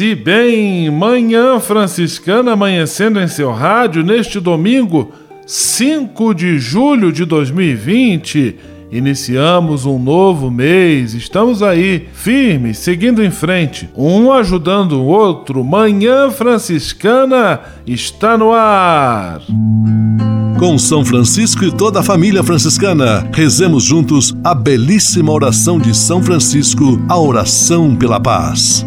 E bem, manhã franciscana amanhecendo em seu rádio neste domingo, 5 de julho de 2020. Iniciamos um novo mês, estamos aí, firmes, seguindo em frente, um ajudando o outro. Manhã Franciscana está no ar. Com São Francisco e toda a família franciscana, rezemos juntos a belíssima oração de São Francisco, a oração pela paz.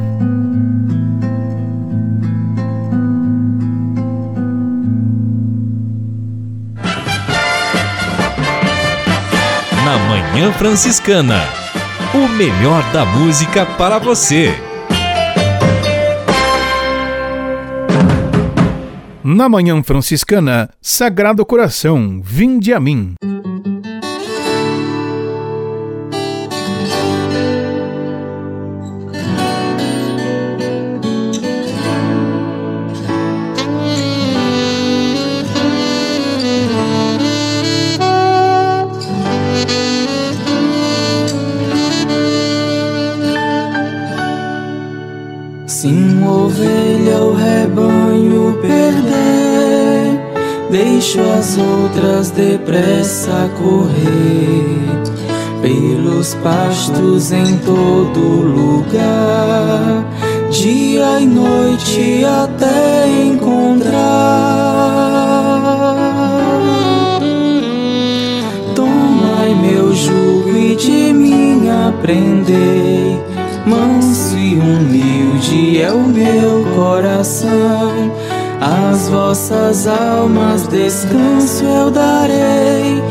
Na Manhã Franciscana. O melhor da música para você. Na Manhã Franciscana, Sagrado Coração, vinde a mim. Deixo as outras depressa correr pelos pastos em todo lugar, dia e noite até encontrar. Tomai meu jugo e de mim aprendei. Manso e humilde é o meu coração as vossas almas descanso eu darei,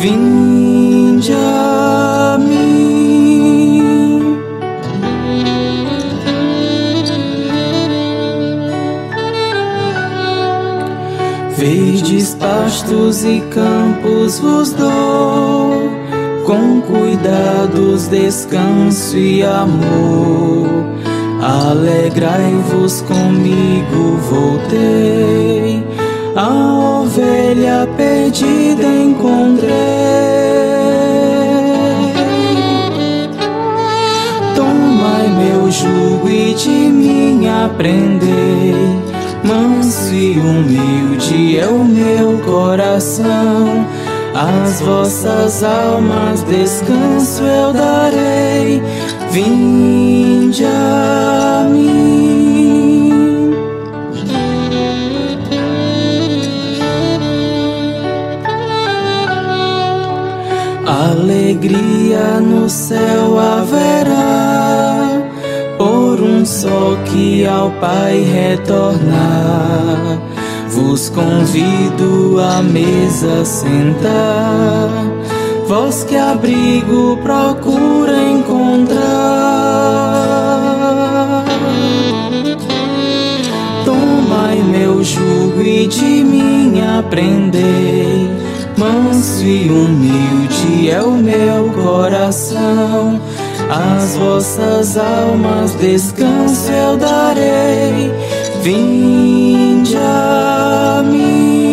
vinde a mim. Verdes pastos e campos vos dou, com cuidados, descanso e amor Alegrai-vos comigo, voltei, a ovelha perdida encontrei. Tomai meu jugo e de mim aprendei, manso e humilde é o meu coração. As vossas almas descanso eu darei vinde a mim. Alegria no céu haverá, por um sol que ao Pai retornar. Vos convido à mesa sentar vós que abrigo procura Meu jugo e de mim aprendei. Manso e humilde é o meu coração. As vossas almas descanso eu darei. Vinde a mim.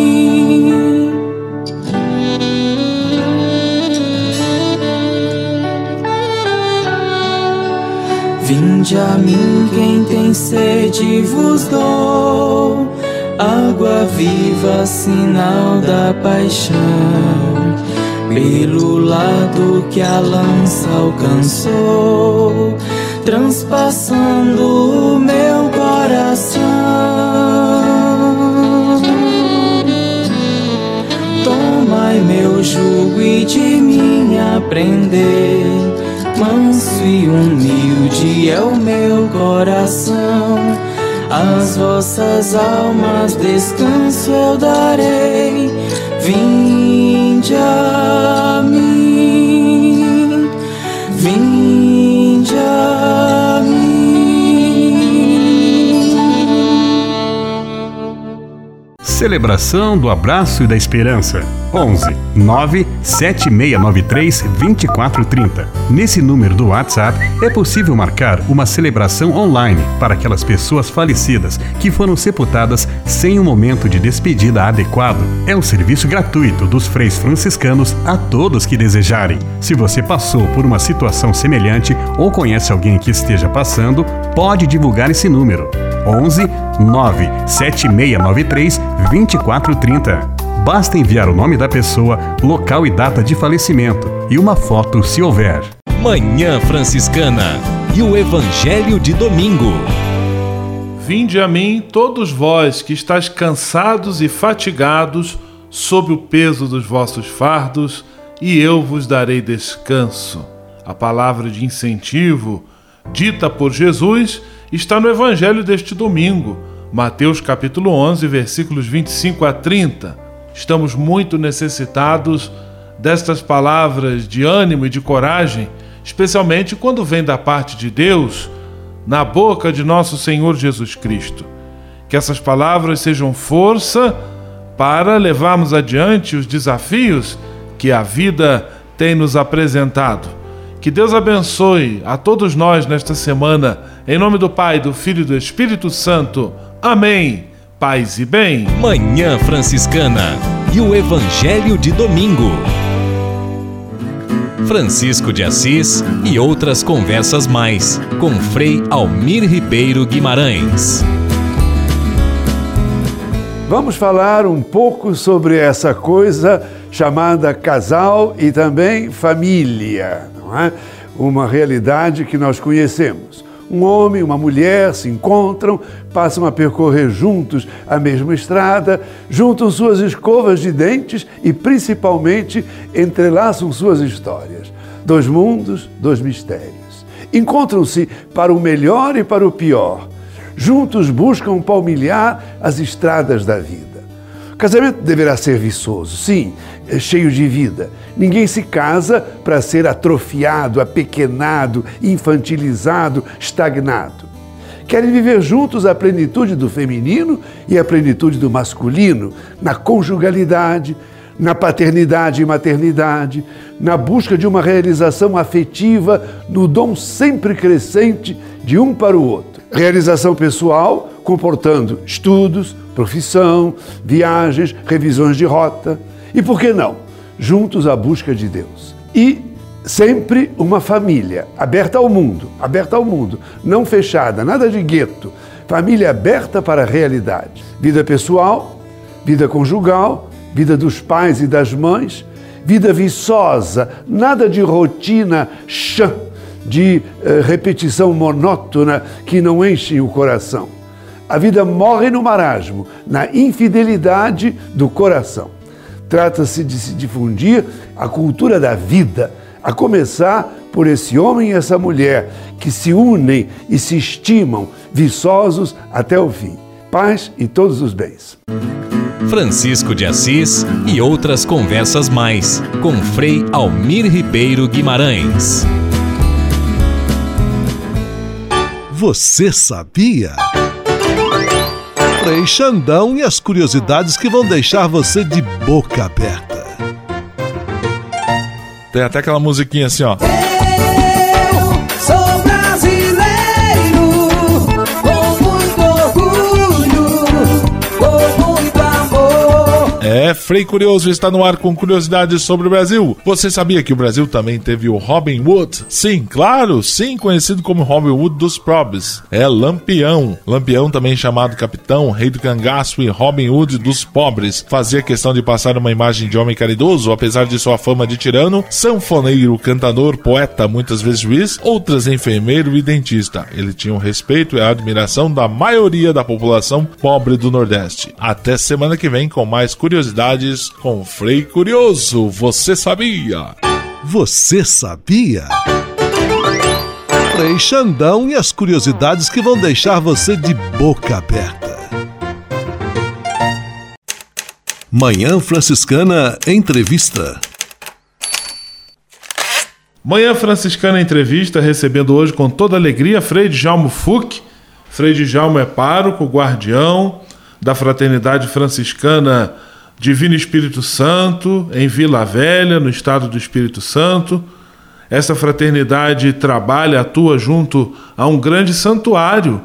Vinde a mim quem tem sede vos dou água viva, sinal da paixão. Pelo lado que a lança alcançou, transpassando o meu coração. Tomai meu jugo e de mim aprender. Manso e humilde é o meu coração as vossas almas descanso eu darei. Vinde a mim, vinde a mim. Celebração do abraço e da esperança. 11 97693 2430. Nesse número do WhatsApp é possível marcar uma celebração online para aquelas pessoas falecidas que foram sepultadas sem um momento de despedida adequado. É um serviço gratuito dos freis franciscanos a todos que desejarem. Se você passou por uma situação semelhante ou conhece alguém que esteja passando, pode divulgar esse número. 11 97693 2430. Basta enviar o nome da pessoa, local e data de falecimento e uma foto se houver. Manhã Franciscana e o Evangelho de Domingo. Vinde a mim, todos vós que estáis cansados e fatigados, sob o peso dos vossos fardos, e eu vos darei descanso. A palavra de incentivo, dita por Jesus, está no Evangelho deste domingo, Mateus capítulo 11, versículos 25 a 30. Estamos muito necessitados destas palavras de ânimo e de coragem, especialmente quando vem da parte de Deus, na boca de nosso Senhor Jesus Cristo. Que essas palavras sejam força para levarmos adiante os desafios que a vida tem nos apresentado. Que Deus abençoe a todos nós nesta semana, em nome do Pai, do Filho e do Espírito Santo. Amém paz e bem. Manhã Franciscana e o Evangelho de Domingo. Francisco de Assis e outras conversas mais com Frei Almir Ribeiro Guimarães. Vamos falar um pouco sobre essa coisa chamada casal e também família, não é? Uma realidade que nós conhecemos. Um homem e uma mulher se encontram, passam a percorrer juntos a mesma estrada, juntam suas escovas de dentes e, principalmente, entrelaçam suas histórias. Dois mundos, dois mistérios. Encontram-se para o melhor e para o pior. Juntos buscam palmilhar as estradas da vida. O casamento deverá ser viçoso, sim, é cheio de vida. Ninguém se casa para ser atrofiado, apequenado, infantilizado, estagnado. Querem viver juntos a plenitude do feminino e a plenitude do masculino, na conjugalidade, na paternidade e maternidade, na busca de uma realização afetiva, no dom sempre crescente de um para o outro. Realização pessoal comportando estudos, profissão, viagens, revisões de rota e, por que não, juntos à busca de Deus. E sempre uma família aberta ao mundo, aberta ao mundo, não fechada, nada de gueto. Família aberta para a realidade. Vida pessoal, vida conjugal, vida dos pais e das mães, vida viçosa, nada de rotina chã, de uh, repetição monótona que não enche o coração. A vida morre no marasmo, na infidelidade do coração. Trata-se de se difundir a cultura da vida, a começar por esse homem e essa mulher que se unem e se estimam, viçosos até o fim. Paz e todos os bens. Francisco de Assis e outras conversas mais com Frei Almir Ribeiro Guimarães. Você sabia? Frei Xandão e as curiosidades que vão deixar você de boca aberta. Tem até aquela musiquinha assim, ó. Eu É, Frei Curioso está no ar com curiosidades sobre o Brasil. Você sabia que o Brasil também teve o Robin Hood? Sim, claro, sim, conhecido como Robin Hood dos pobres. É Lampião. Lampião, também chamado Capitão, Rei do Cangaço e Robin Hood dos pobres. Fazia questão de passar uma imagem de homem caridoso, apesar de sua fama de tirano, sanfoneiro, cantador, poeta, muitas vezes juiz, outras enfermeiro e dentista. Ele tinha o respeito e a admiração da maioria da população pobre do Nordeste. Até semana que vem com mais curiosidades curiosidades com Frei Curioso. Você sabia? Você sabia? Frei Xandão e as curiosidades que vão deixar você de boca aberta. Manhã Franciscana Entrevista. Manhã Franciscana Entrevista, recebendo hoje com toda alegria Frei Djalmo Fuc. Frei Djalmo é pároco, guardião da Fraternidade Franciscana Divino Espírito Santo, em Vila Velha, no estado do Espírito Santo. Essa fraternidade trabalha, atua junto a um grande santuário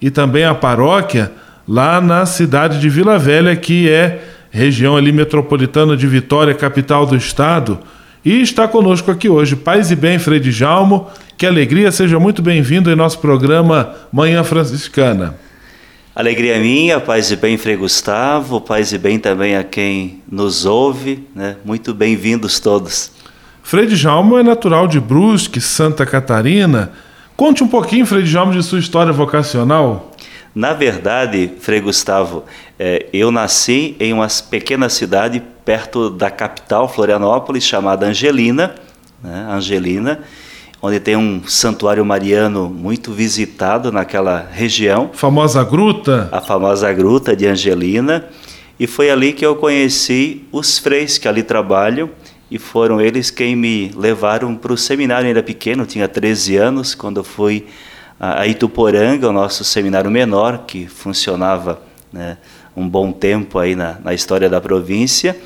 e também a paróquia lá na cidade de Vila Velha, que é região ali metropolitana de Vitória, capital do estado. E está conosco aqui hoje, paz e bem, Frei Jalmo. Que alegria, seja muito bem-vindo em nosso programa Manhã Franciscana. Alegria minha, paz e bem, Frei Gustavo, paz e bem também a quem nos ouve, né? muito bem-vindos todos. Frei Djalmo é natural de Brusque, Santa Catarina. Conte um pouquinho, Frei Djalmo, de sua história vocacional. Na verdade, Frei Gustavo, é, eu nasci em uma pequena cidade perto da capital, Florianópolis, chamada Angelina, né? Angelina, onde tem um santuário mariano muito visitado naquela região. Famosa gruta? A famosa gruta de Angelina. E foi ali que eu conheci os freis que ali trabalham e foram eles quem me levaram para o seminário ainda pequeno, tinha 13 anos, quando eu fui a Ituporanga, o nosso seminário menor, que funcionava né, um bom tempo aí na, na história da província.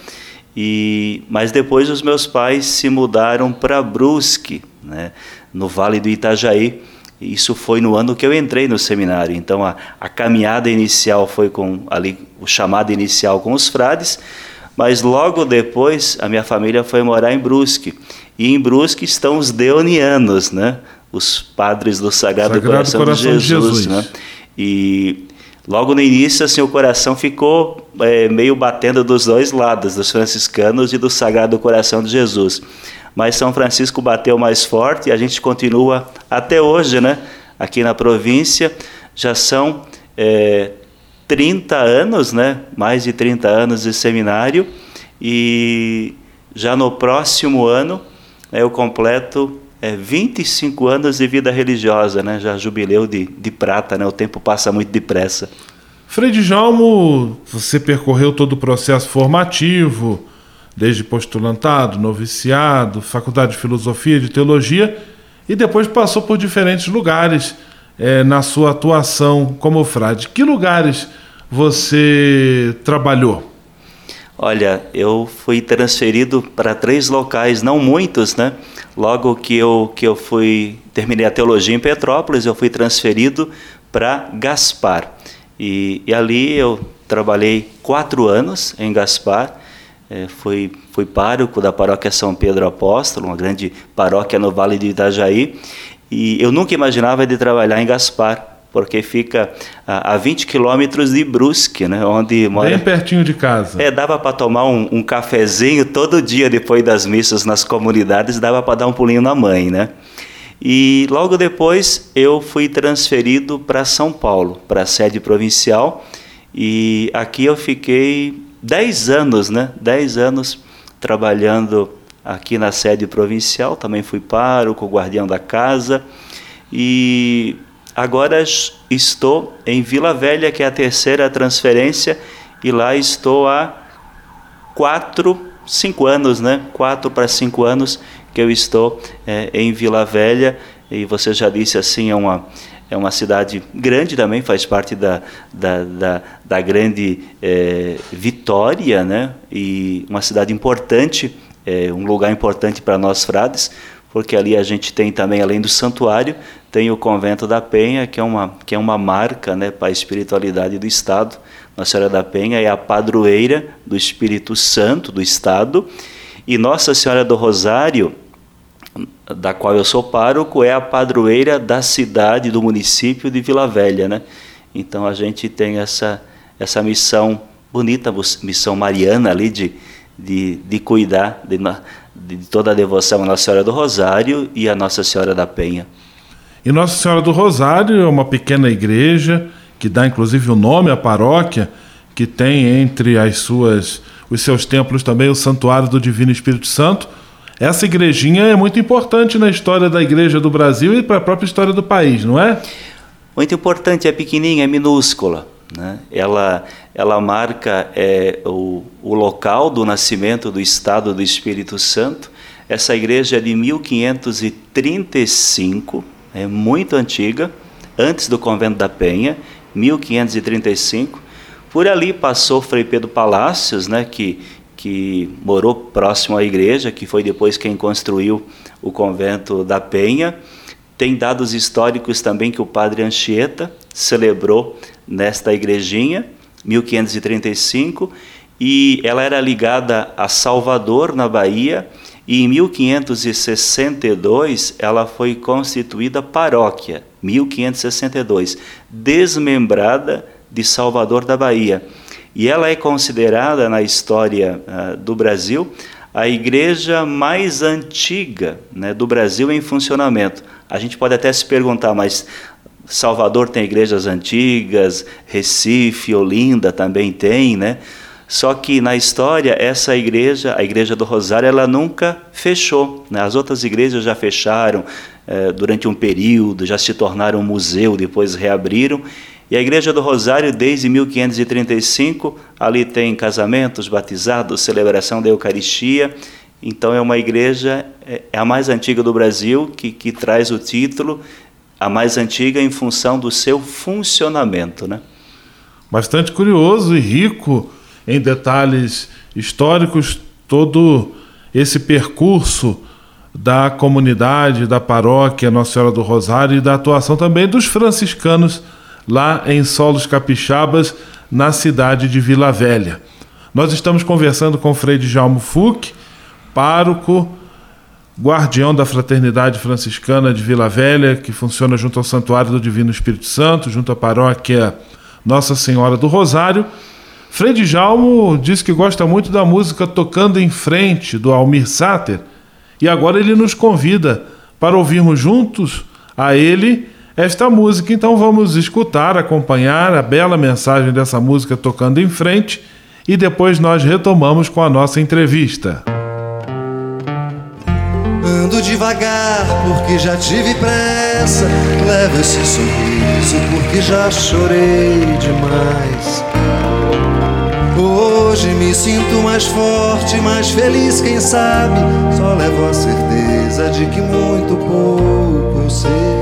E, mas depois os meus pais se mudaram para Brusque, né, no Vale do Itajaí. Isso foi no ano que eu entrei no seminário. Então a, a caminhada inicial foi com ali o chamado inicial com os frades, mas logo depois a minha família foi morar em Brusque. E em Brusque estão os deonianos, né? Os padres do Sagrado, Sagrado Coração, Coração, de Jesus, de Jesus. né? E logo no início assim o coração ficou é, meio batendo dos dois lados, dos franciscanos e do Sagrado Coração de Jesus mas São Francisco bateu mais forte e a gente continua até hoje, né? Aqui na província já são é, 30 anos, né? Mais de 30 anos de seminário e já no próximo ano né, eu completo é, 25 anos de vida religiosa, né? Já jubileu de, de prata, né? O tempo passa muito depressa. Frei Djalmo, você percorreu todo o processo formativo, desde postulantado, noviciado, faculdade de filosofia, de teologia, e depois passou por diferentes lugares é, na sua atuação como frade. Que lugares você trabalhou? Olha, eu fui transferido para três locais, não muitos, né? Logo que eu, que eu fui terminei a teologia em Petrópolis, eu fui transferido para Gaspar. E, e ali eu trabalhei quatro anos em Gaspar é, fui, fui pároco da paróquia São Pedro Apóstolo, uma grande paróquia no Vale do Itajaí, e eu nunca imaginava de trabalhar em Gaspar, porque fica a, a 20 quilômetros de Brusque, né, onde mora... Bem pertinho de casa. É, dava para tomar um, um, cafezinho todo dia depois das missas nas comunidades, dava para dar um pulinho na mãe, né? E logo depois eu fui transferido para São Paulo, para a sede provincial, e aqui eu fiquei 10 anos, né? 10 anos trabalhando aqui na sede provincial, também fui pároco, guardião da casa e agora estou em Vila Velha, que é a terceira transferência, e lá estou há quatro, cinco anos, né? Quatro para cinco anos que eu estou é, em Vila Velha e você já disse assim é uma é uma cidade grande também, faz parte da, da, da, da grande é, Vitória, né? e uma cidade importante, é, um lugar importante para nós frades, porque ali a gente tem também, além do santuário, tem o convento da Penha, que é uma, que é uma marca né, para a espiritualidade do Estado. Nossa Senhora da Penha é a padroeira do Espírito Santo do Estado. E Nossa Senhora do Rosário, da qual eu sou pároco, é a padroeira da cidade, do município de Vila Velha. Né? Então a gente tem essa, essa missão bonita, missão mariana ali de, de, de cuidar de, de toda a devoção à Nossa Senhora do Rosário e à Nossa Senhora da Penha. E Nossa Senhora do Rosário é uma pequena igreja que dá inclusive o nome à paróquia, que tem entre as suas os seus templos também o Santuário do Divino Espírito Santo. Essa igrejinha é muito importante na história da Igreja do Brasil e para a própria história do país, não é? Muito importante, é pequenininha, é minúscula. Né? Ela, ela marca é, o, o local do nascimento do Estado do Espírito Santo. Essa igreja é de 1535, é muito antiga, antes do convento da Penha, 1535. Por ali passou Frei Pedro Palácios, né, que, que morou próximo à igreja, que foi depois quem construiu o convento da Penha. Tem dados históricos também que o padre Anchieta celebrou nesta igrejinha, 1535, e ela era ligada a Salvador, na Bahia, e em 1562 ela foi constituída paróquia, 1562, desmembrada de Salvador da Bahia. E ela é considerada na história uh, do Brasil a igreja mais antiga né, do Brasil em funcionamento. A gente pode até se perguntar, mas Salvador tem igrejas antigas, Recife, Olinda também tem, né? Só que na história, essa igreja, a igreja do Rosário, ela nunca fechou. Né? As outras igrejas já fecharam eh, durante um período, já se tornaram museu, depois reabriram. E a igreja do Rosário, desde 1535, ali tem casamentos, batizados, celebração da Eucaristia. Então é uma igreja, é, é a mais antiga do Brasil, que, que traz o título, a mais antiga em função do seu funcionamento. Né? Bastante curioso e rico em detalhes históricos todo esse percurso da comunidade, da paróquia Nossa Senhora do Rosário e da atuação também dos franciscanos lá em Solos Capixabas, na cidade de Vila Velha. Nós estamos conversando com Frei Djalmo Fuc, pároco, guardião da Fraternidade Franciscana de Vila Velha, que funciona junto ao Santuário do Divino Espírito Santo, junto à paróquia Nossa Senhora do Rosário Frei Djalmo diz que gosta muito da música Tocando em Frente, do Almir Sater, e agora ele nos convida para ouvirmos juntos a ele esta música. Então vamos escutar, acompanhar a bela mensagem dessa música Tocando em Frente e depois nós retomamos com a nossa entrevista. Ando devagar porque já tive pressa. Levo esse sorriso porque já chorei demais. Hoje me sinto mais forte, mais feliz, quem sabe? Só levo a certeza de que muito pouco eu sei.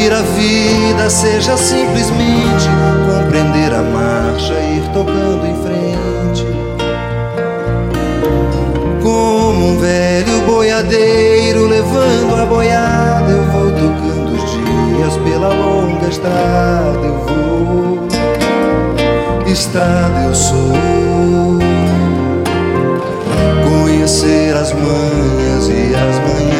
Cumprir a vida seja simplesmente compreender a marcha e ir tocando em frente. Como um velho boiadeiro levando a boiada, eu vou tocando os dias pela longa estrada. Eu vou, estrada eu sou. Conhecer as manhas e as manhãs,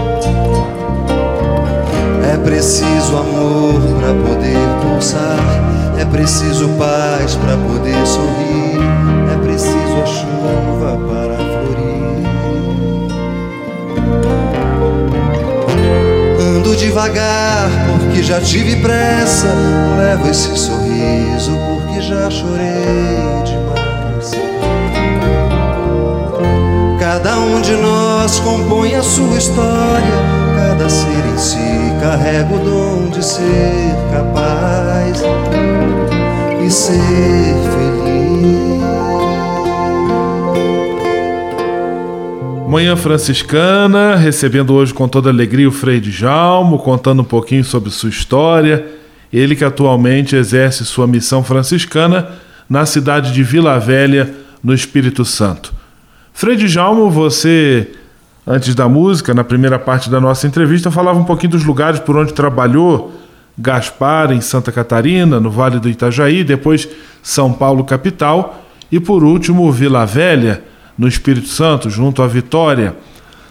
É preciso amor para poder pulsar é preciso paz para poder sorrir, é preciso a chuva para florir. Ando devagar porque já tive pressa, levo esse sorriso porque já chorei demais. Cada um de nós compõe a sua história, cada ser em si carrega o dom de ser capaz e ser feliz. Manhã Franciscana, recebendo hoje com toda alegria o Frei Jalmo, contando um pouquinho sobre sua história. Ele que atualmente exerce sua missão franciscana na cidade de Vila Velha, no Espírito Santo. Frei Jalmo, você, antes da música, na primeira parte da nossa entrevista, falava um pouquinho dos lugares por onde trabalhou Gaspar, em Santa Catarina, no Vale do Itajaí, depois São Paulo, capital, e por último Vila Velha, no Espírito Santo, junto à Vitória.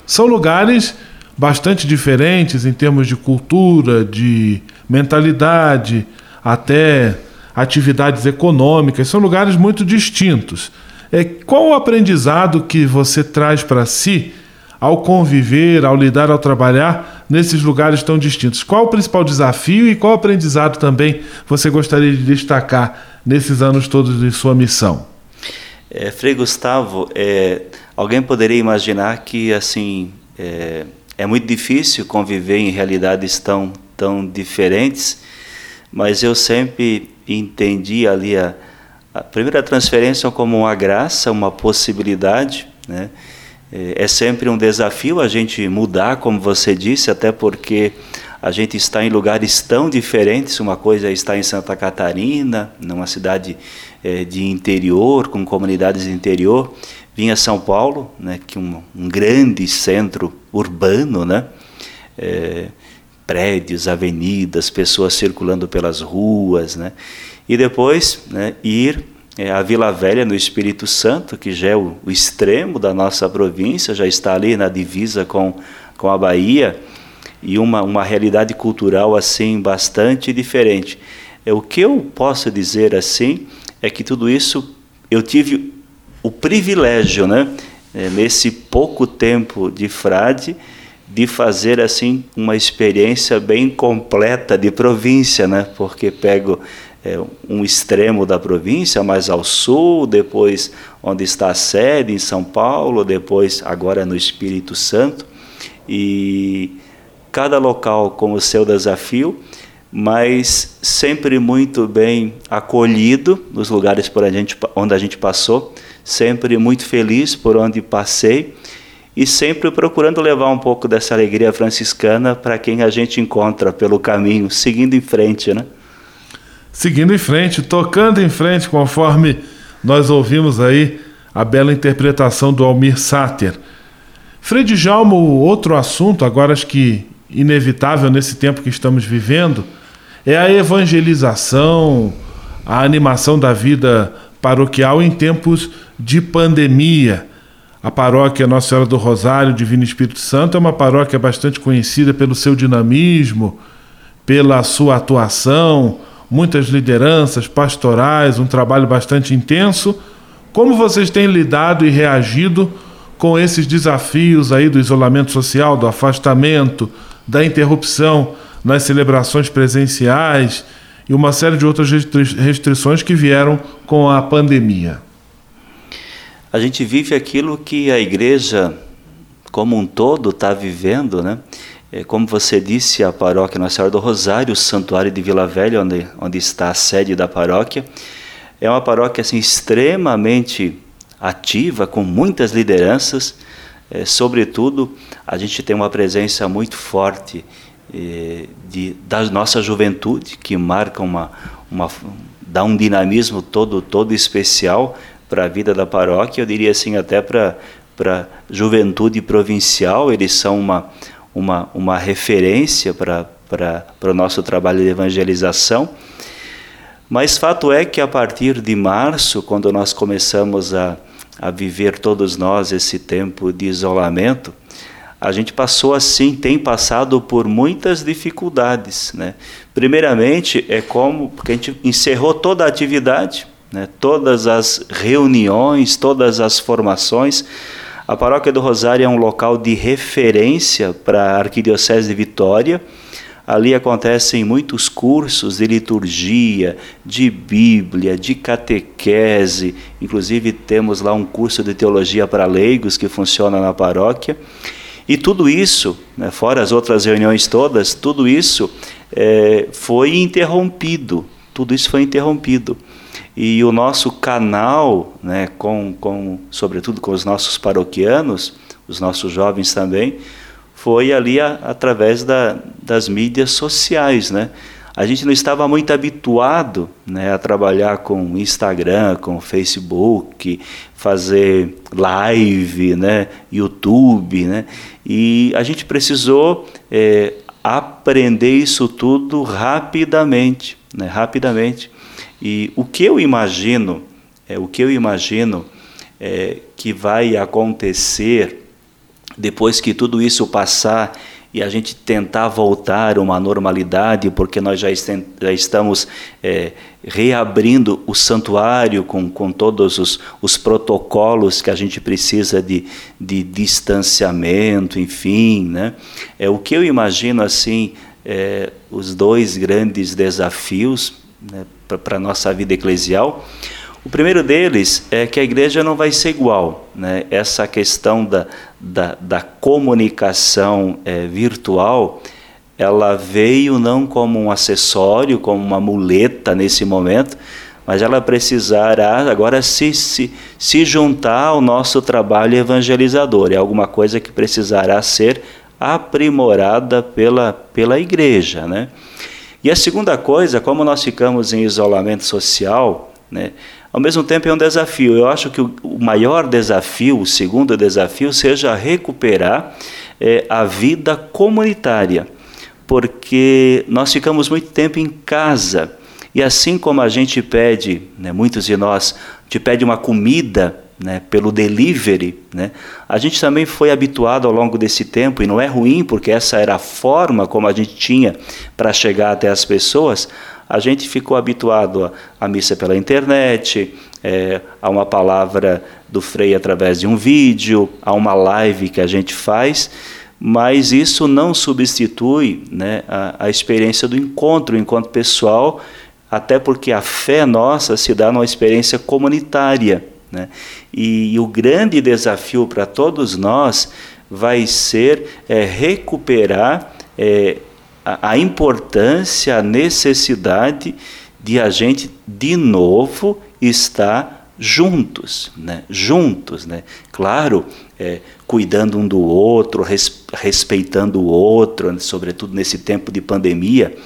São lugares bastante diferentes em termos de cultura, de mentalidade, até atividades econômicas, são lugares muito distintos. É, qual o aprendizado que você traz para si ao conviver, ao lidar, ao trabalhar nesses lugares tão distintos? Qual o principal desafio e qual aprendizado também você gostaria de destacar nesses anos todos de sua missão? É, Frei Gustavo, é, alguém poderia imaginar que assim é, é, muito difícil conviver em realidades tão tão diferentes, mas eu sempre entendi ali a, a primeira transferência como uma graça, uma possibilidade, né? É, é sempre um desafio a gente mudar, como você disse, até porque a gente está em lugares tão diferentes. Uma coisa é estar em Santa Catarina, numa cidade é, de interior, com comunidades de interior. Vinha São Paulo, né, que um, um grande centro urbano, né, é, prédios, avenidas, pessoas circulando pelas ruas, né, e depois né, ir é, a Vila Velha no Espírito Santo, que já é o, o, extremo da nossa província, já está ali na divisa com, com a Bahia, e uma, uma realidade cultural assim bastante diferente. É, o que eu posso dizer assim é que tudo isso eu tive o privilégio, né, é, nesse pouco tempo de frade, de fazer assim uma experiência bem completa de província, né? Porque pego é, um extremo da província, mais ao sul, depois onde está a sede, em São Paulo, depois agora no Espírito Santo. E cada local com o seu desafio, mas sempre muito bem acolhido nos lugares por a gente, onde a gente passou, sempre muito feliz por onde passei e sempre procurando levar um pouco dessa alegria franciscana para quem a gente encontra pelo caminho, seguindo em frente, né? Seguindo em frente, tocando em frente, conforme nós ouvimos aí a bela interpretação do Almir Sater. Frei Jalmo, outro assunto, agora acho que inevitável nesse tempo que estamos vivendo, é a evangelização, a animação da vida paroquial em tempos de pandemia. A paróquia Nossa Senhora do Rosário, Divino Espírito Santo, é uma paróquia bastante conhecida pelo seu dinamismo, pela sua atuação, muitas lideranças pastorais, um trabalho bastante intenso. Como vocês têm lidado e reagido com esses desafios aí do isolamento social, do afastamento, da interrupção nas celebrações presenciais e uma série de outras restrições que vieram com a pandemia? A gente vive aquilo que a igreja como um todo está vivendo, né? É, como você disse, a paróquia Nossa Senhora do Rosário, o santuário de Vila Velha, onde, onde está a sede da paróquia, é uma paróquia assim, extremamente ativa, com muitas lideranças. É, sobretudo, a gente tem uma presença muito forte é, de, da nossa juventude, que marca uma, uma dá um dinamismo todo, todo especial para a vida da paróquia, eu diria assim, até para a juventude provincial, eles são uma, uma, uma referência para o nosso trabalho de evangelização. Mas fato é que a partir de março, quando nós começamos a, a viver todos nós esse tempo de isolamento, a gente passou assim, tem passado por muitas dificuldades. Né? Primeiramente, é como, porque a gente encerrou toda a atividade, né? todas as reuniões, todas as formações. A Paróquia do Rosário é um local de referência para a Arquidiocese de Vitória. Ali acontecem muitos cursos de liturgia, de Bíblia, de catequese. Inclusive, temos lá um curso de teologia para leigos que funciona na paróquia. E tudo isso, né, fora as outras reuniões todas, tudo isso é, foi interrompido. Tudo isso foi interrompido. E o nosso canal, né, com, com, sobretudo com os nossos paroquianos, os nossos jovens também, foi ali a, através da, das mídias sociais. Né? A gente não estava muito habituado né, a trabalhar com Instagram, com Facebook, fazer live, né, YouTube, né? E a gente precisou é, aprender isso tudo rapidamente, né, rapidamente. E o que eu imagino, é, o que eu imagino é, que vai acontecer depois que tudo isso passar e a gente tentar voltar a uma normalidade, porque nós já, já estamos é, reabrindo o santuário com, com todos os, os protocolos que a gente precisa de, de distanciamento, enfim. Né? É, o que eu imagino assim, é, os dois grandes desafios né, para a nossa vida eclesial. O primeiro deles é que a igreja não vai ser igual. Né? Essa questão da, da, da comunicação é, virtual, ela veio não como um acessório, como uma muleta nesse momento, mas ela precisará agora se, se, se juntar ao nosso trabalho evangelizador. É alguma coisa que precisará ser aprimorada pela, pela igreja. Né? E a segunda coisa, como nós ficamos em isolamento social, né, ao mesmo tempo é um desafio. Eu acho que o maior desafio, o segundo desafio, seja recuperar é, a vida comunitária, porque nós ficamos muito tempo em casa e assim como a gente pede, né, muitos de nós, te pede uma comida né, pelo delivery, né, a gente também foi habituado ao longo desse tempo, e não é ruim, porque essa era a forma como a gente tinha para chegar até as pessoas, a gente ficou habituado à missa pela internet, é, a uma palavra do Frei através de um vídeo, a uma live que a gente faz, mas isso não substitui né, a, a experiência do encontro, o encontro pessoal, até porque a fé nossa se dá numa experiência comunitária. Né? E, e o grande desafio para todos nós vai ser é, recuperar é, a, a importância, a necessidade de a gente de novo estar juntos, né? juntos, né? Claro, é, cuidando um do outro, res, respeitando o outro, né? sobretudo nesse tempo de pandemia,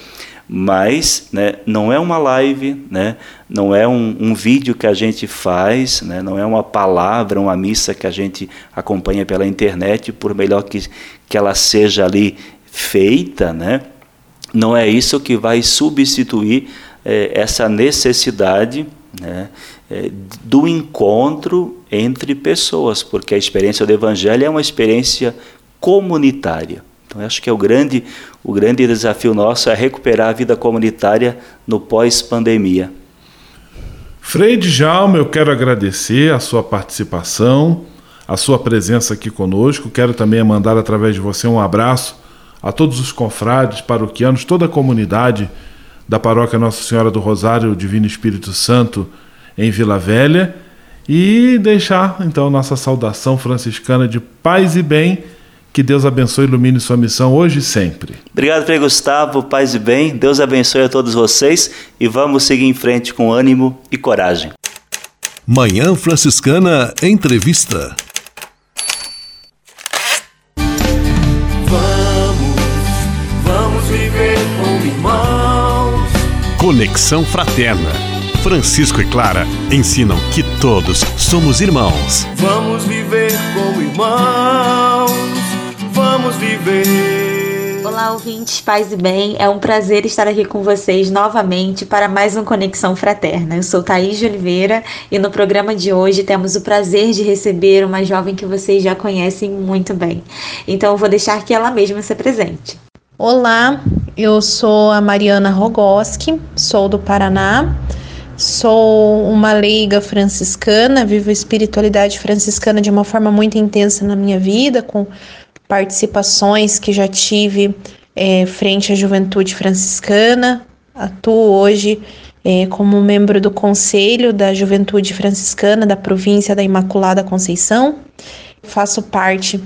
mas né, não é uma live, né, não é um, um, vídeo que a gente faz, né, não é uma palavra, uma missa que a gente acompanha pela internet, por melhor que, que ela seja ali feita, né? Não é isso que vai substituir é, essa necessidade né, é, do encontro entre pessoas, porque a experiência do Evangelho é uma experiência comunitária. Então, acho que é o grande, o grande desafio nosso é recuperar a vida comunitária no pós-pandemia. Frei Djalma, eu quero agradecer a sua participação, a sua presença aqui conosco. Quero também mandar através de você um abraço a todos os confrades, paroquianos, toda a comunidade da paróquia Nossa Senhora do Rosário Divino Espírito Santo em Vila Velha e deixar então nossa saudação franciscana de paz e bem. Que Deus abençoe e ilumine sua missão hoje e sempre. Obrigado, Frei Gustavo. Paz e bem. Deus abençoe a todos vocês e vamos seguir em frente com ânimo e coragem. Manhã Franciscana Entrevista. Conexão Fraterna. Francisco e Clara ensinam que todos somos irmãos. Vamos viver como irmãos, vamos viver. Olá, ouvintes, paz e bem. É um prazer estar aqui com vocês novamente para mais um Conexão Fraterna. Eu sou Thaís de Oliveira e no programa de hoje temos o prazer de receber uma jovem que vocês já conhecem muito bem. Então eu vou deixar que ela mesma se apresente. Olá, eu sou a Mariana Rogoski, sou do Paraná. Sou uma leiga franciscana, vivo a espiritualidade franciscana de uma forma muito intensa na minha vida, com participações que já tive é, frente à juventude franciscana. Atuo hoje é, como membro do Conselho da Juventude Franciscana da província da Imaculada Conceição. Faço parte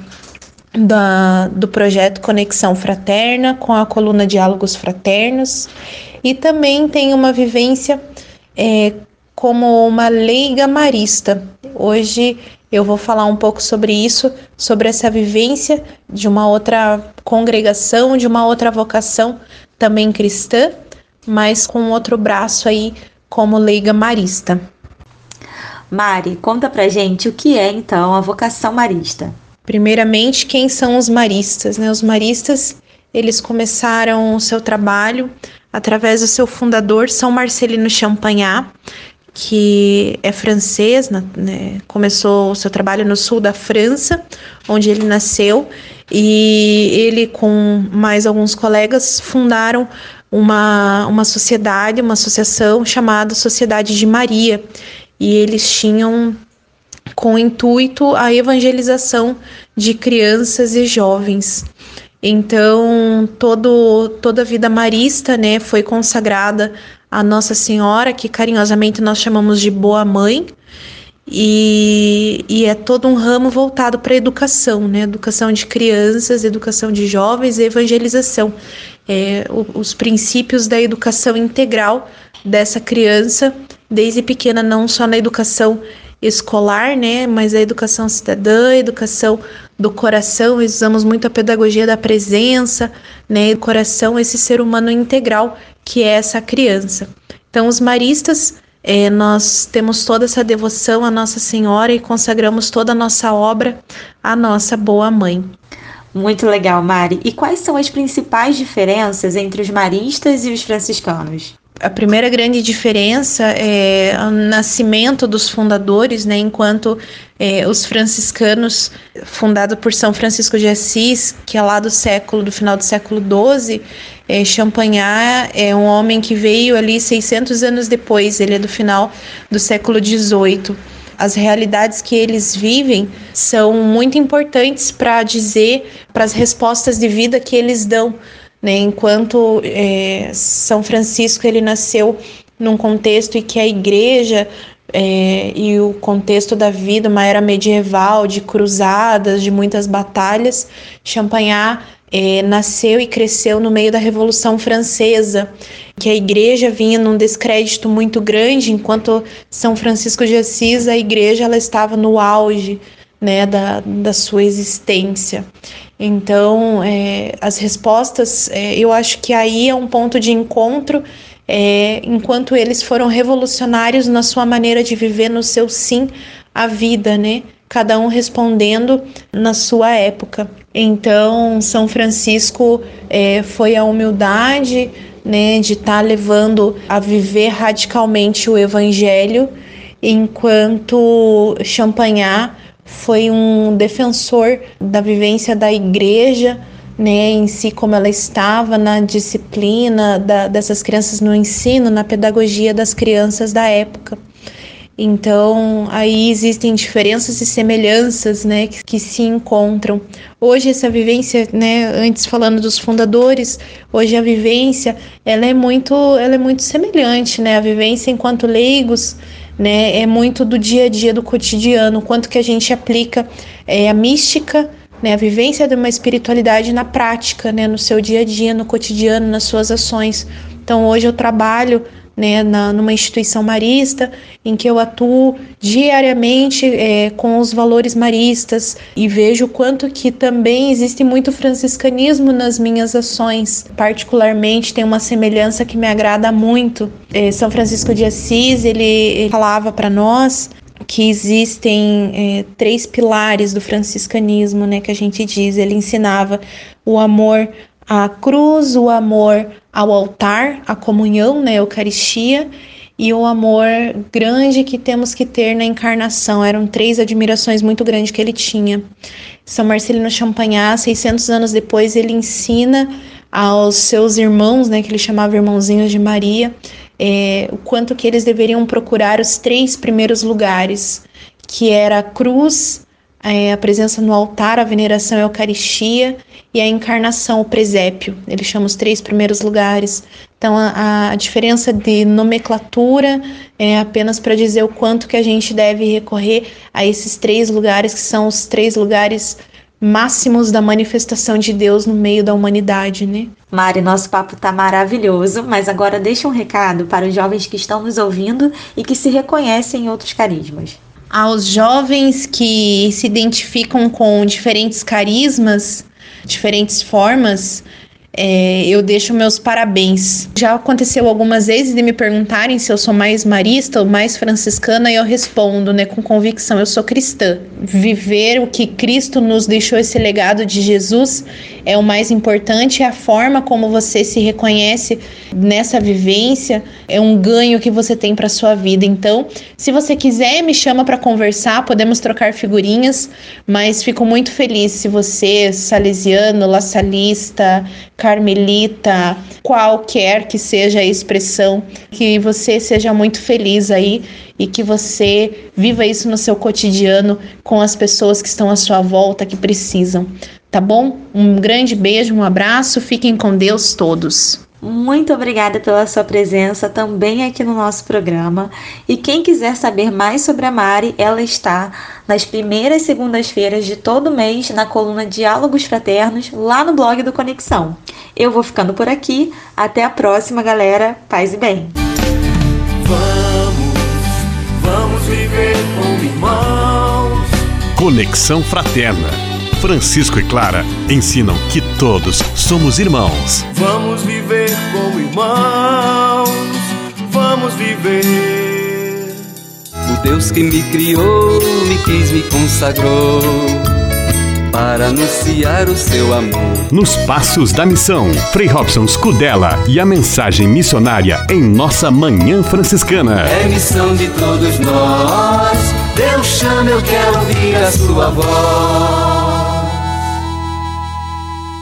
da, do projeto Conexão Fraterna com a coluna Diálogos Fraternos e também tenho uma vivência é, como uma leiga marista. Hoje eu vou falar um pouco sobre isso, sobre essa vivência de uma outra congregação, de uma outra vocação também cristã, mas com outro braço aí como leiga marista. Mari, conta pra gente o que é então a vocação marista. Primeiramente, quem são os maristas? Né? Os maristas, eles começaram o seu trabalho através do seu fundador, São Marcelino Champagnat, que é francês, né? começou o seu trabalho no sul da França, onde ele nasceu, e ele, com mais alguns colegas, fundaram uma, uma sociedade, uma associação chamada Sociedade de Maria, e eles tinham com intuito a evangelização de crianças e jovens. Então, todo, toda a vida marista né, foi consagrada a Nossa Senhora, que carinhosamente nós chamamos de Boa Mãe, e, e é todo um ramo voltado para a educação, né? Educação de crianças, educação de jovens e evangelização. É, os princípios da educação integral dessa criança, desde pequena, não só na educação escolar, né? Mas a educação cidadã, a educação do coração, usamos muito a pedagogia da presença, né? Do coração, esse ser humano integral que é essa criança. Então, os maristas, é, nós temos toda essa devoção à Nossa Senhora e consagramos toda a nossa obra à nossa boa mãe. Muito legal, Mari. E quais são as principais diferenças entre os maristas e os franciscanos? A primeira grande diferença é o nascimento dos fundadores, né? Enquanto é, os franciscanos, fundado por São Francisco de Assis, que é lá do século, do final do século XII, é, Champagnat é um homem que veio ali 600 anos depois, ele é do final do século XVIII. As realidades que eles vivem são muito importantes para dizer, para as respostas de vida que eles dão né? Enquanto é, São Francisco ele nasceu num contexto em que a igreja é, e o contexto da vida, uma era medieval de cruzadas, de muitas batalhas, Champagnat é, nasceu e cresceu no meio da Revolução Francesa, que a igreja vinha num descrédito muito grande, enquanto São Francisco de Assis, a igreja ela estava no auge né, da, da sua existência. Então, é, as respostas, é, eu acho que aí é um ponto de encontro, é, enquanto eles foram revolucionários na sua maneira de viver, no seu sim à vida, né? Cada um respondendo na sua época. Então, São Francisco é, foi a humildade, né, de estar tá levando a viver radicalmente o Evangelho, enquanto Champagnat foi um defensor da vivência da igreja, né, em si como ela estava na disciplina da, dessas crianças no ensino, na pedagogia das crianças da época. Então, aí existem diferenças e semelhanças, né, que, que, se encontram. Hoje essa vivência, né, antes falando dos fundadores, hoje a vivência, ela é muito, ela é muito semelhante, né? A vivência enquanto leigos, né? É muito do dia a dia, do cotidiano, quanto que a gente aplica é, a mística, né? A vivência de uma espiritualidade na prática, né? No seu dia a dia, no cotidiano, nas suas ações. Então hoje eu trabalho né, na, numa instituição marista, em que eu atuo diariamente é, com os valores maristas e vejo quanto que também existe muito franciscanismo nas minhas ações. Particularmente, tem uma semelhança que me agrada muito. É, São Francisco de Assis, ele, ele falava para nós que existem é, três pilares do franciscanismo, né, que a gente diz. Ele ensinava o amor à cruz, o amor ao altar, a comunhão, né, a Eucaristia, e o amor grande que temos que ter na encarnação. Eram três admirações muito grandes que ele tinha. São Marcelino Champagnat, 600 anos depois, ele ensina aos seus irmãos, né, que ele chamava irmãozinhos de Maria, é, o quanto que eles deveriam procurar os três primeiros lugares, que era a cruz, é, a presença no altar, a veneração à Eucaristia e a encarnação, o presépio. Ele chama os três primeiros lugares. Então, a, a diferença de nomenclatura é apenas para dizer o quanto que a gente deve recorrer a esses três lugares, que são os três lugares máximos da manifestação de Deus no meio da humanidade, né? Mari, nosso papo tá maravilhoso, mas agora deixa um recado para os jovens que estão nos ouvindo e que se reconhecem em outros carismas. Aos jovens que se identificam com diferentes carismas, diferentes formas, é, eu deixo meus parabéns. Já aconteceu algumas vezes de me perguntarem se eu sou mais marista ou mais franciscana e eu respondo, né, com convicção, eu sou cristã. Viver o que Cristo nos deixou esse legado de Jesus é o mais importante, a forma como você se reconhece nessa vivência é um ganho que você tem para sua vida. Então, se você quiser, me chama para conversar, podemos trocar figurinhas, mas fico muito feliz se você, salesiano, laçalista, carmelita, qualquer que seja a expressão, que você seja muito feliz aí e que você viva isso no seu cotidiano com as pessoas que estão à sua volta que precisam. Tá bom? Um grande beijo, um abraço, fiquem com Deus todos. Muito obrigada pela sua presença também aqui no nosso programa. E quem quiser saber mais sobre a Mari, ela está nas primeiras segundas-feiras de todo mês na coluna Diálogos Fraternos, lá no blog do Conexão. Eu vou ficando por aqui. Até a próxima, galera. Paz e bem. Vamos, vamos viver como irmãos. Conexão Fraterna Francisco e Clara ensinam que todos somos irmãos. Vamos viver como irmãos, vamos viver. O Deus que me criou, me quis, me consagrou para anunciar o seu amor. Nos Passos da Missão, Frei Robson Scudella e a mensagem missionária em nossa Manhã Franciscana. É missão de todos nós, Deus chama, eu quero ouvir a sua voz.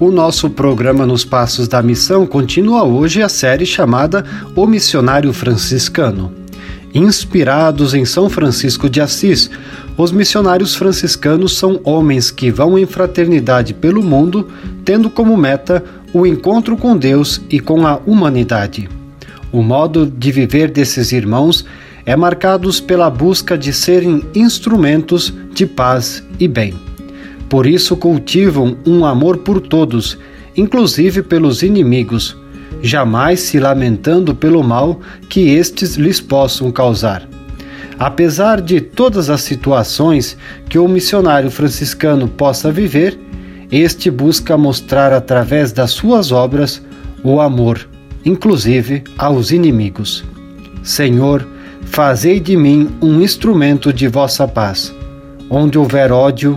O nosso programa Nos Passos da Missão continua hoje a série chamada O Missionário Franciscano. Inspirados em São Francisco de Assis, os missionários franciscanos são homens que vão em fraternidade pelo mundo, tendo como meta o encontro com Deus e com a humanidade. O modo de viver desses irmãos é marcado pela busca de serem instrumentos de paz e bem. Por isso cultivam um amor por todos, inclusive pelos inimigos, jamais se lamentando pelo mal que estes lhes possam causar. Apesar de todas as situações que o missionário franciscano possa viver, este busca mostrar através das suas obras o amor, inclusive aos inimigos. Senhor, Fazei de mim um instrumento de vossa paz. Onde houver ódio,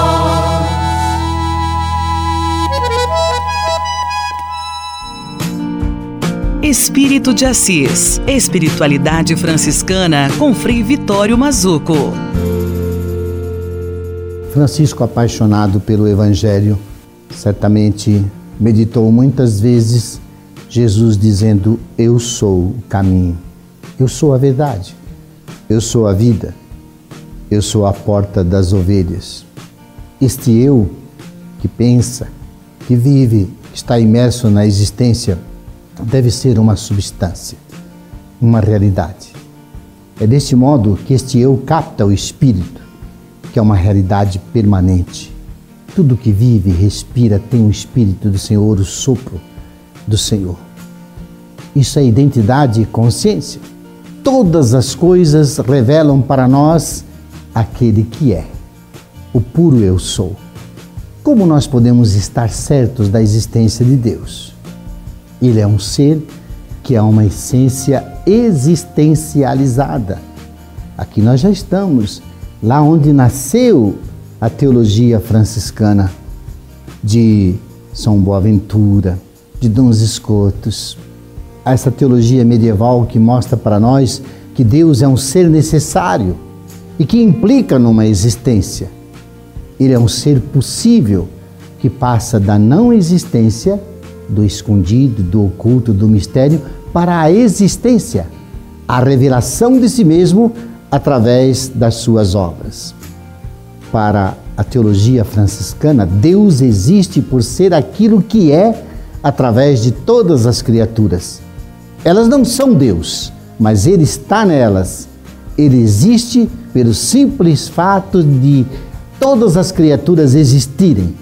Espírito de Assis, Espiritualidade Franciscana com Frei Vitório Mazuco. Francisco, apaixonado pelo Evangelho, certamente meditou muitas vezes Jesus dizendo: Eu sou o caminho, eu sou a verdade, eu sou a vida, eu sou a porta das ovelhas. Este eu que pensa, que vive, que está imerso na existência, deve ser uma substância, uma realidade. É deste modo que este eu capta o espírito, que é uma realidade permanente. Tudo que vive respira tem o espírito do Senhor, o sopro do Senhor. Isso é identidade e consciência. Todas as coisas revelam para nós aquele que é, o puro eu sou. Como nós podemos estar certos da existência de Deus? Ele é um ser que é uma essência existencializada. Aqui nós já estamos, lá onde nasceu a teologia franciscana de São Boaventura, de Dons Escotos. Essa teologia medieval que mostra para nós que Deus é um ser necessário e que implica numa existência. Ele é um ser possível que passa da não existência do escondido, do oculto, do mistério, para a existência, a revelação de si mesmo através das suas obras. Para a teologia franciscana, Deus existe por ser aquilo que é através de todas as criaturas. Elas não são Deus, mas Ele está nelas. Ele existe pelo simples fato de todas as criaturas existirem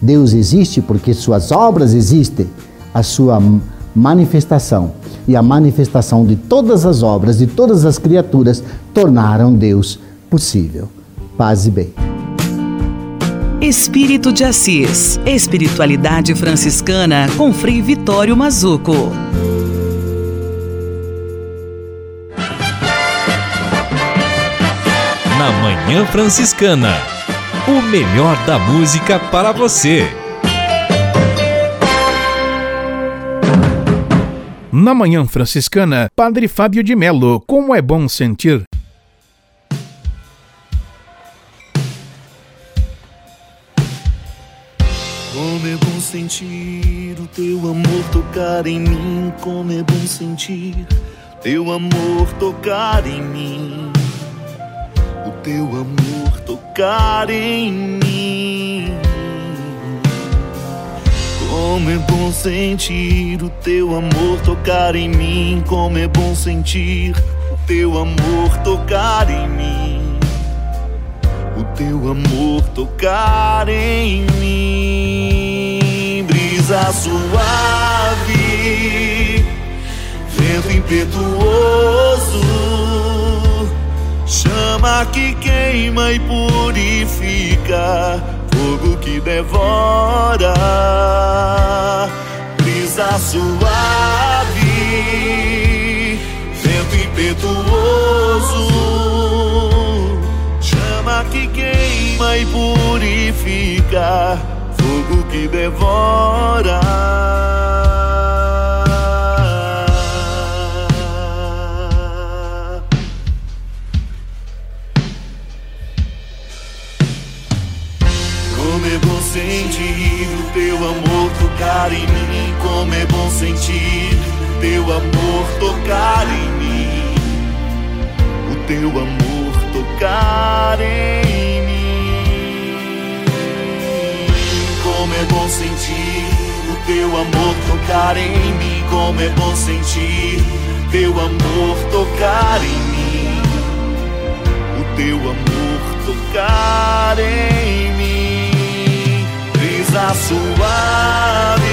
Deus existe porque suas obras existem, a sua manifestação e a manifestação de todas as obras de todas as criaturas tornaram Deus possível. Paz e bem. Espírito de Assis, Espiritualidade Franciscana com Frei Vitório Mazuco. Na Manhã Franciscana o melhor da música para você. Na Manhã Franciscana, Padre Fábio de Melo, como é bom sentir. Como é bom sentir o teu amor tocar em mim, como é bom sentir teu amor tocar em mim o teu amor tocar em mim. Como é bom sentir o teu amor tocar em mim. Como é bom sentir o teu amor tocar em mim. O teu amor tocar em mim. Brisa suave, vento impetuoso Chama que queima e purifica, fogo que devora, brisa suave, vento impetuoso. Chama que queima e purifica, fogo que devora. Teu amor tocar em mim. Como é bom sentir teu amor tocar em mim. O teu amor tocar em mim. Como é bom sentir o teu amor tocar em mim. Como é bom sentir teu amor tocar em mim. O teu amor tocar em mim. Suave,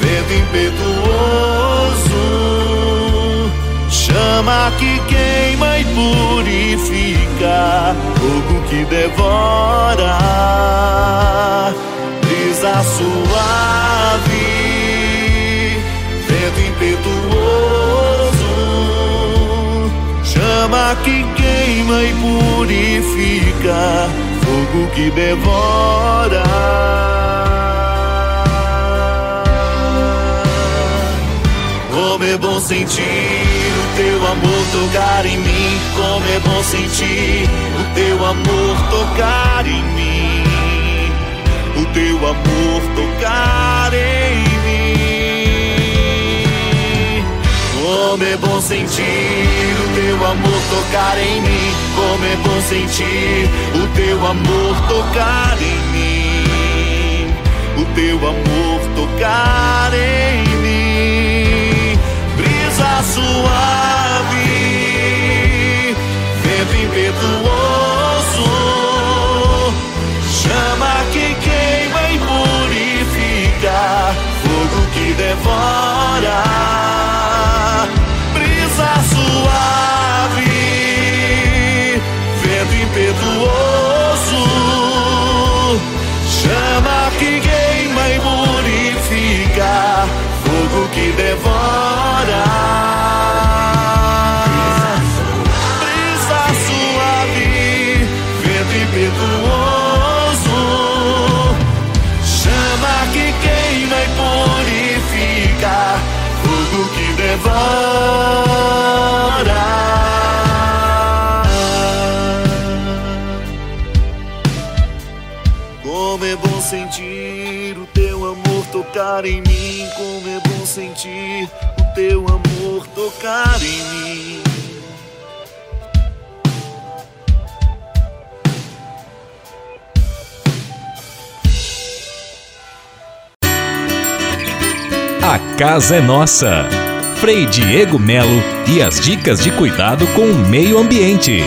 vento impetuoso, chama que queima e purifica, fogo que devora, brisa suave, vento impetuoso, chama que queima e purifica fogo que devora. Como é bom sentir o teu amor tocar em mim. Como é bom sentir o teu amor tocar em mim. O teu amor tocar Como é bom sentir o teu amor tocar em mim. Como é bom sentir o teu amor tocar em mim. O teu amor tocar em mim. Brisa suave, vento impetuoso, chama que queima e purifica, fogo que devora. Como é bom sentir o teu amor tocar em mim. Como é bom sentir o teu amor tocar em mim. A casa é nossa. Frei Diego Melo e as dicas de cuidado com o meio ambiente.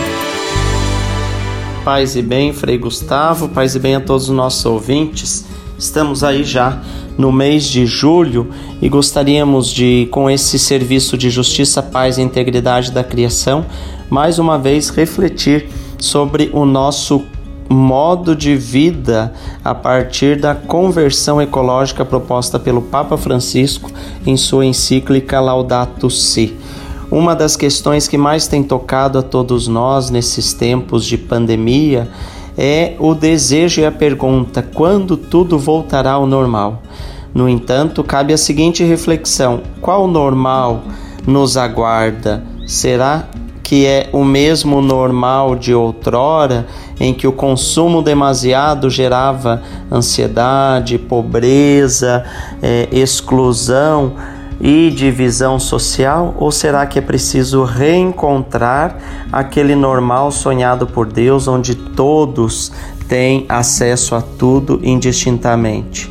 Paz e bem, Frei Gustavo, paz e bem a todos os nossos ouvintes. Estamos aí já no mês de julho e gostaríamos de, com esse serviço de justiça, paz e integridade da criação, mais uma vez refletir sobre o nosso modo de vida a partir da conversão ecológica proposta pelo Papa Francisco em sua encíclica Laudato Si. Uma das questões que mais tem tocado a todos nós nesses tempos de pandemia é o desejo e a pergunta: quando tudo voltará ao normal? No entanto, cabe a seguinte reflexão: qual normal nos aguarda? Será que é o mesmo normal de outrora, em que o consumo demasiado gerava ansiedade, pobreza, eh, exclusão e divisão social? Ou será que é preciso reencontrar aquele normal sonhado por Deus, onde todos têm acesso a tudo indistintamente?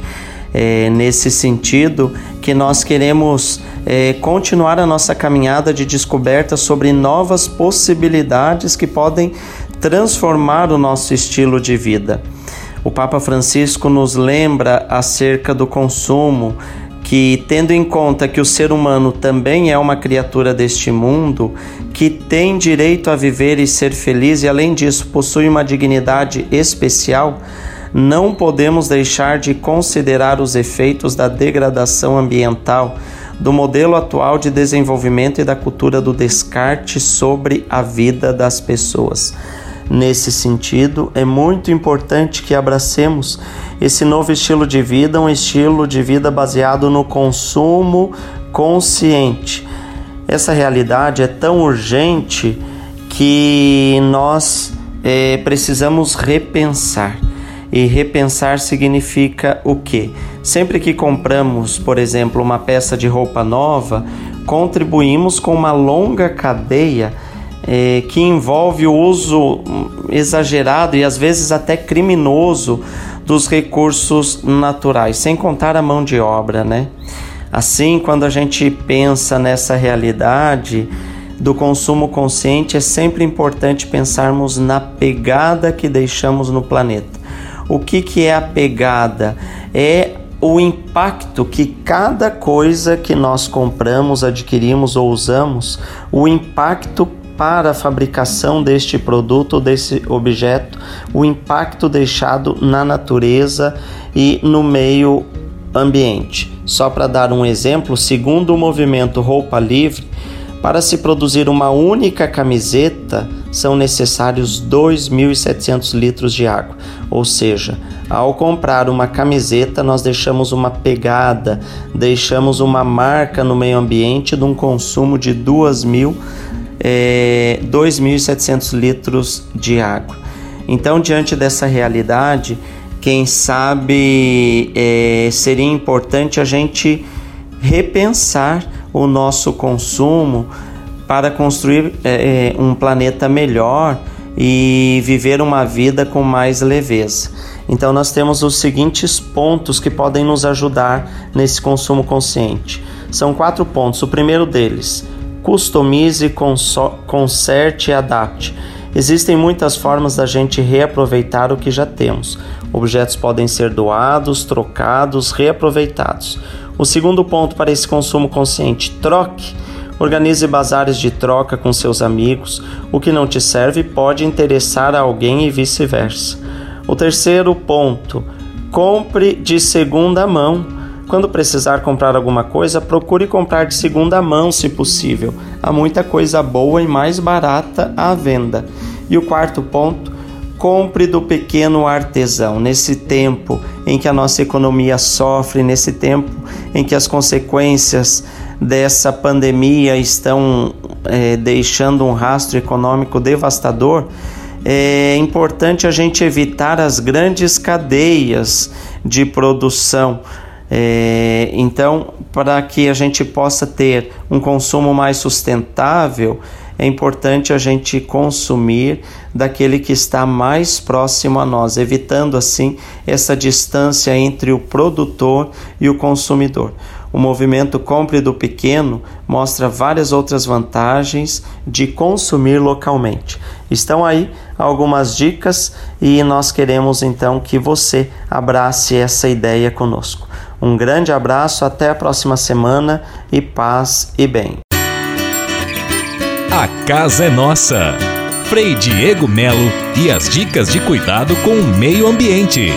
É nesse sentido que nós queremos é, continuar a nossa caminhada de descoberta sobre novas possibilidades que podem transformar o nosso estilo de vida. O Papa Francisco nos lembra acerca do consumo, que, tendo em conta que o ser humano também é uma criatura deste mundo, que tem direito a viver e ser feliz e, além disso, possui uma dignidade especial, não podemos deixar de considerar os efeitos da degradação ambiental, do modelo atual de desenvolvimento e da cultura do descarte sobre a vida das pessoas. Nesse sentido, é muito importante que abracemos esse novo estilo de vida, um estilo de vida baseado no consumo consciente. Essa realidade é tão urgente que nós é, precisamos repensar. E repensar significa o quê? Sempre que compramos, por exemplo, uma peça de roupa nova, contribuímos com uma longa cadeia eh, que envolve o uso exagerado e às vezes até criminoso dos recursos naturais, sem contar a mão de obra, né? Assim, quando a gente pensa nessa realidade do consumo consciente, é sempre importante pensarmos na pegada que deixamos no planeta O que, que é a pegada? É o impacto que cada coisa que nós compramos, adquirimos ou usamos, o impacto para a fabricação deste produto, desse objeto, o impacto deixado na natureza e no meio ambiente. Só para dar um exemplo, segundo o movimento Roupa Livre, para se produzir uma única camiseta são necessários 2.700 litros de água. Ou seja, ao comprar uma camiseta, nós deixamos uma pegada, deixamos uma marca no meio ambiente de um consumo de 2.000 é, 2.700 litros de água. Então, diante dessa realidade, quem sabe é, seria importante a gente repensar o nosso consumo para construir é, é, um planeta melhor e viver uma vida com mais leveza. Então, nós temos os seguintes pontos que podem nos ajudar nesse consumo consciente. São quatro pontos. O primeiro deles, customize, conserte e adapte. Existem muitas formas da gente reaproveitar o que já temos. Objetos podem ser doados, trocados, reaproveitados. O segundo ponto para esse consumo consciente: troque. Organize bazares de troca com seus amigos. O que não te serve pode interessar a alguém e vice-versa. O terceiro ponto: compre de segunda mão. Quando precisar comprar alguma coisa, procure comprar de segunda mão, se possível. Há muita coisa boa e mais barata à venda. E o quarto ponto, compre do pequeno artesão. Nesse tempo em que a nossa economia sofre, nesse tempo em que as consequências dessa pandemia estão é, deixando um rastro econômico devastador, é importante a gente evitar as grandes cadeias de produção é, então, para que a gente possa ter um consumo mais sustentável, é importante a gente consumir daquele que está mais próximo a nós, evitando assim essa distância entre o produtor e o consumidor. O movimento Compre do Pequeno mostra várias outras vantagens de consumir localmente. Estão aí algumas dicas e nós queremos então que você abrace essa ideia conosco. Um grande abraço, até a próxima semana e paz e bem. A casa é nossa. Frei Diego Melo e as dicas de cuidado com o meio ambiente.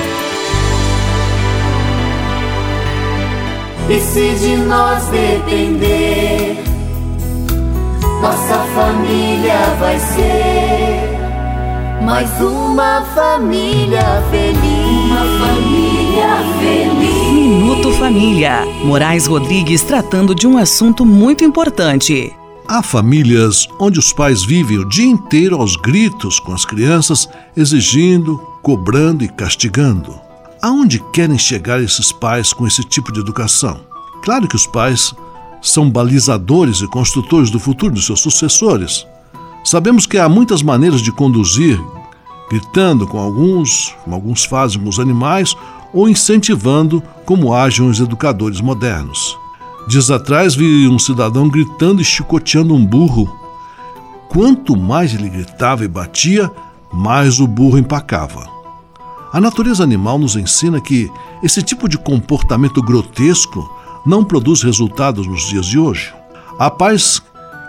E se de nós depender, nossa família vai ser mais uma família feliz. Uma família feliz. Minuto Família. Moraes Rodrigues tratando de um assunto muito importante. Há famílias onde os pais vivem o dia inteiro aos gritos com as crianças, exigindo, cobrando e castigando. Aonde querem chegar esses pais com esse tipo de educação? Claro que os pais são balizadores e construtores do futuro de seus sucessores. Sabemos que há muitas maneiras de conduzir, gritando com alguns, como alguns fazem com os animais, ou incentivando, como agem os educadores modernos. Dias atrás vi um cidadão gritando e chicoteando um burro. Quanto mais ele gritava e batia, mais o burro empacava. A natureza animal nos ensina que esse tipo de comportamento grotesco não produz resultados nos dias de hoje. Há pais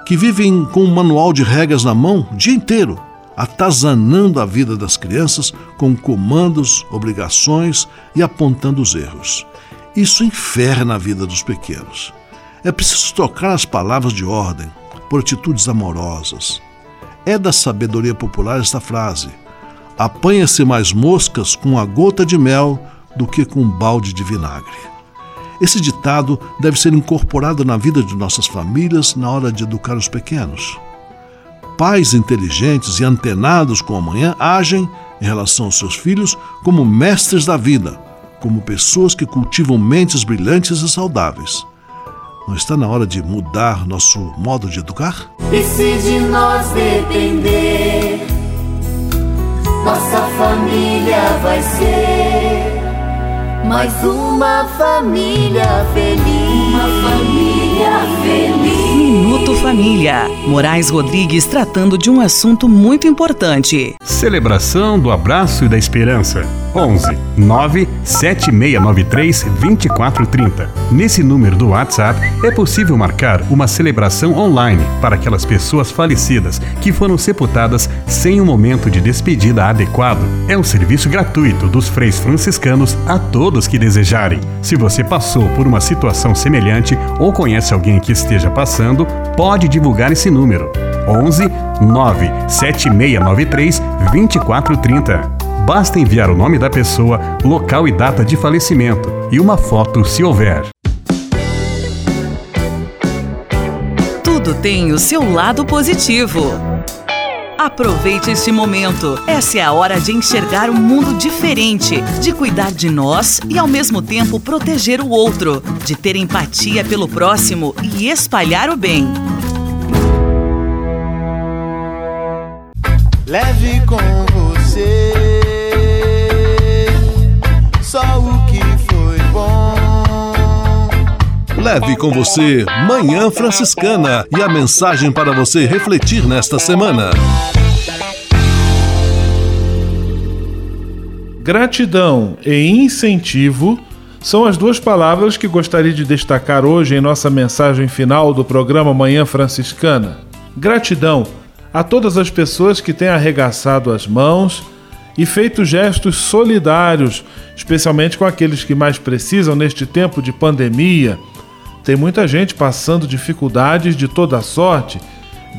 que vivem com um manual de regras na mão o dia inteiro, atazanando a vida das crianças com comandos, obrigações e apontando os erros. Isso inferna a vida dos pequenos. É preciso trocar as palavras de ordem por atitudes amorosas. É da sabedoria popular esta frase: apanha-se mais moscas com a gota de mel do que com um balde de vinagre. Esse ditado deve ser incorporado na vida de nossas famílias na hora de educar os pequenos pais inteligentes e antenados com amanhã agem, em relação aos seus filhos, como mestres da vida, como pessoas que cultivam mentes brilhantes e saudáveis. Não está na hora de mudar nosso modo de educar? E se de nós depender, nossa família vai ser mais uma família feliz. Uma família. Minuto Família. Moraes Rodrigues tratando de um assunto muito importante. Celebração do abraço e da esperança. 11 9 7693 2430. Nesse número do WhatsApp é possível marcar uma celebração online para aquelas pessoas falecidas que foram sepultadas sem um momento de despedida adequado. É um serviço gratuito dos freis franciscanos a todos que desejarem. Se você passou por uma situação semelhante ou conhece alguém que esteja passando, pode divulgar esse número. 11 9 7693 2430. Basta enviar o nome da pessoa, local e data de falecimento e uma foto se houver. Tudo tem o seu lado positivo. Aproveite este momento. Essa é a hora de enxergar um mundo diferente, de cuidar de nós e ao mesmo tempo proteger o outro, de ter empatia pelo próximo e espalhar o bem. Leve com Leve com você Manhã Franciscana e a mensagem para você refletir nesta semana. Gratidão e incentivo são as duas palavras que gostaria de destacar hoje em nossa mensagem final do programa Manhã Franciscana. Gratidão a todas as pessoas que têm arregaçado as mãos e feito gestos solidários, especialmente com aqueles que mais precisam neste tempo de pandemia. Tem muita gente passando dificuldades de toda sorte,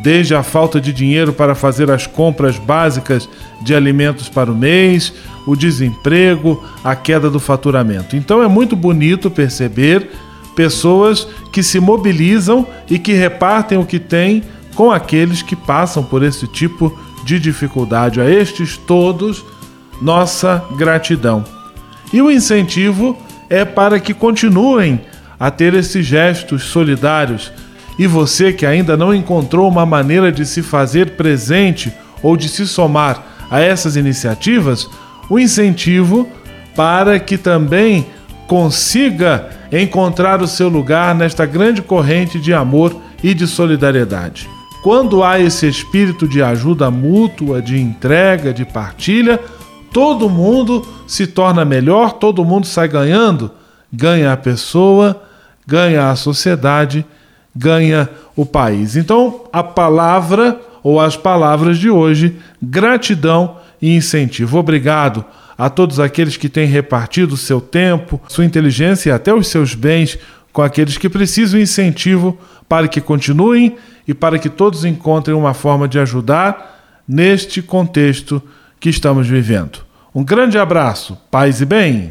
desde a falta de dinheiro para fazer as compras básicas de alimentos para o mês, o desemprego, a queda do faturamento. Então é muito bonito perceber pessoas que se mobilizam e que repartem o que têm com aqueles que passam por esse tipo de de dificuldade. A estes todos, nossa gratidão. E o incentivo é para que continuem a ter esses gestos solidários. E você que ainda não encontrou uma maneira de se fazer presente ou de se somar a essas iniciativas, o incentivo para que também consiga encontrar o seu lugar nesta grande corrente de amor e de solidariedade. Quando há esse espírito de ajuda mútua, de entrega, de partilha, todo mundo se torna melhor, todo mundo sai ganhando. Ganha a pessoa, ganha a sociedade, ganha o país. Então, a palavra ou as palavras de hoje, gratidão e incentivo. Obrigado a todos aqueles que têm repartido seu tempo, sua inteligência e até os seus bens com aqueles que precisam incentivo para que continuem e para que todos encontrem uma forma de ajudar neste contexto que estamos vivendo. Um grande abraço, paz e bem.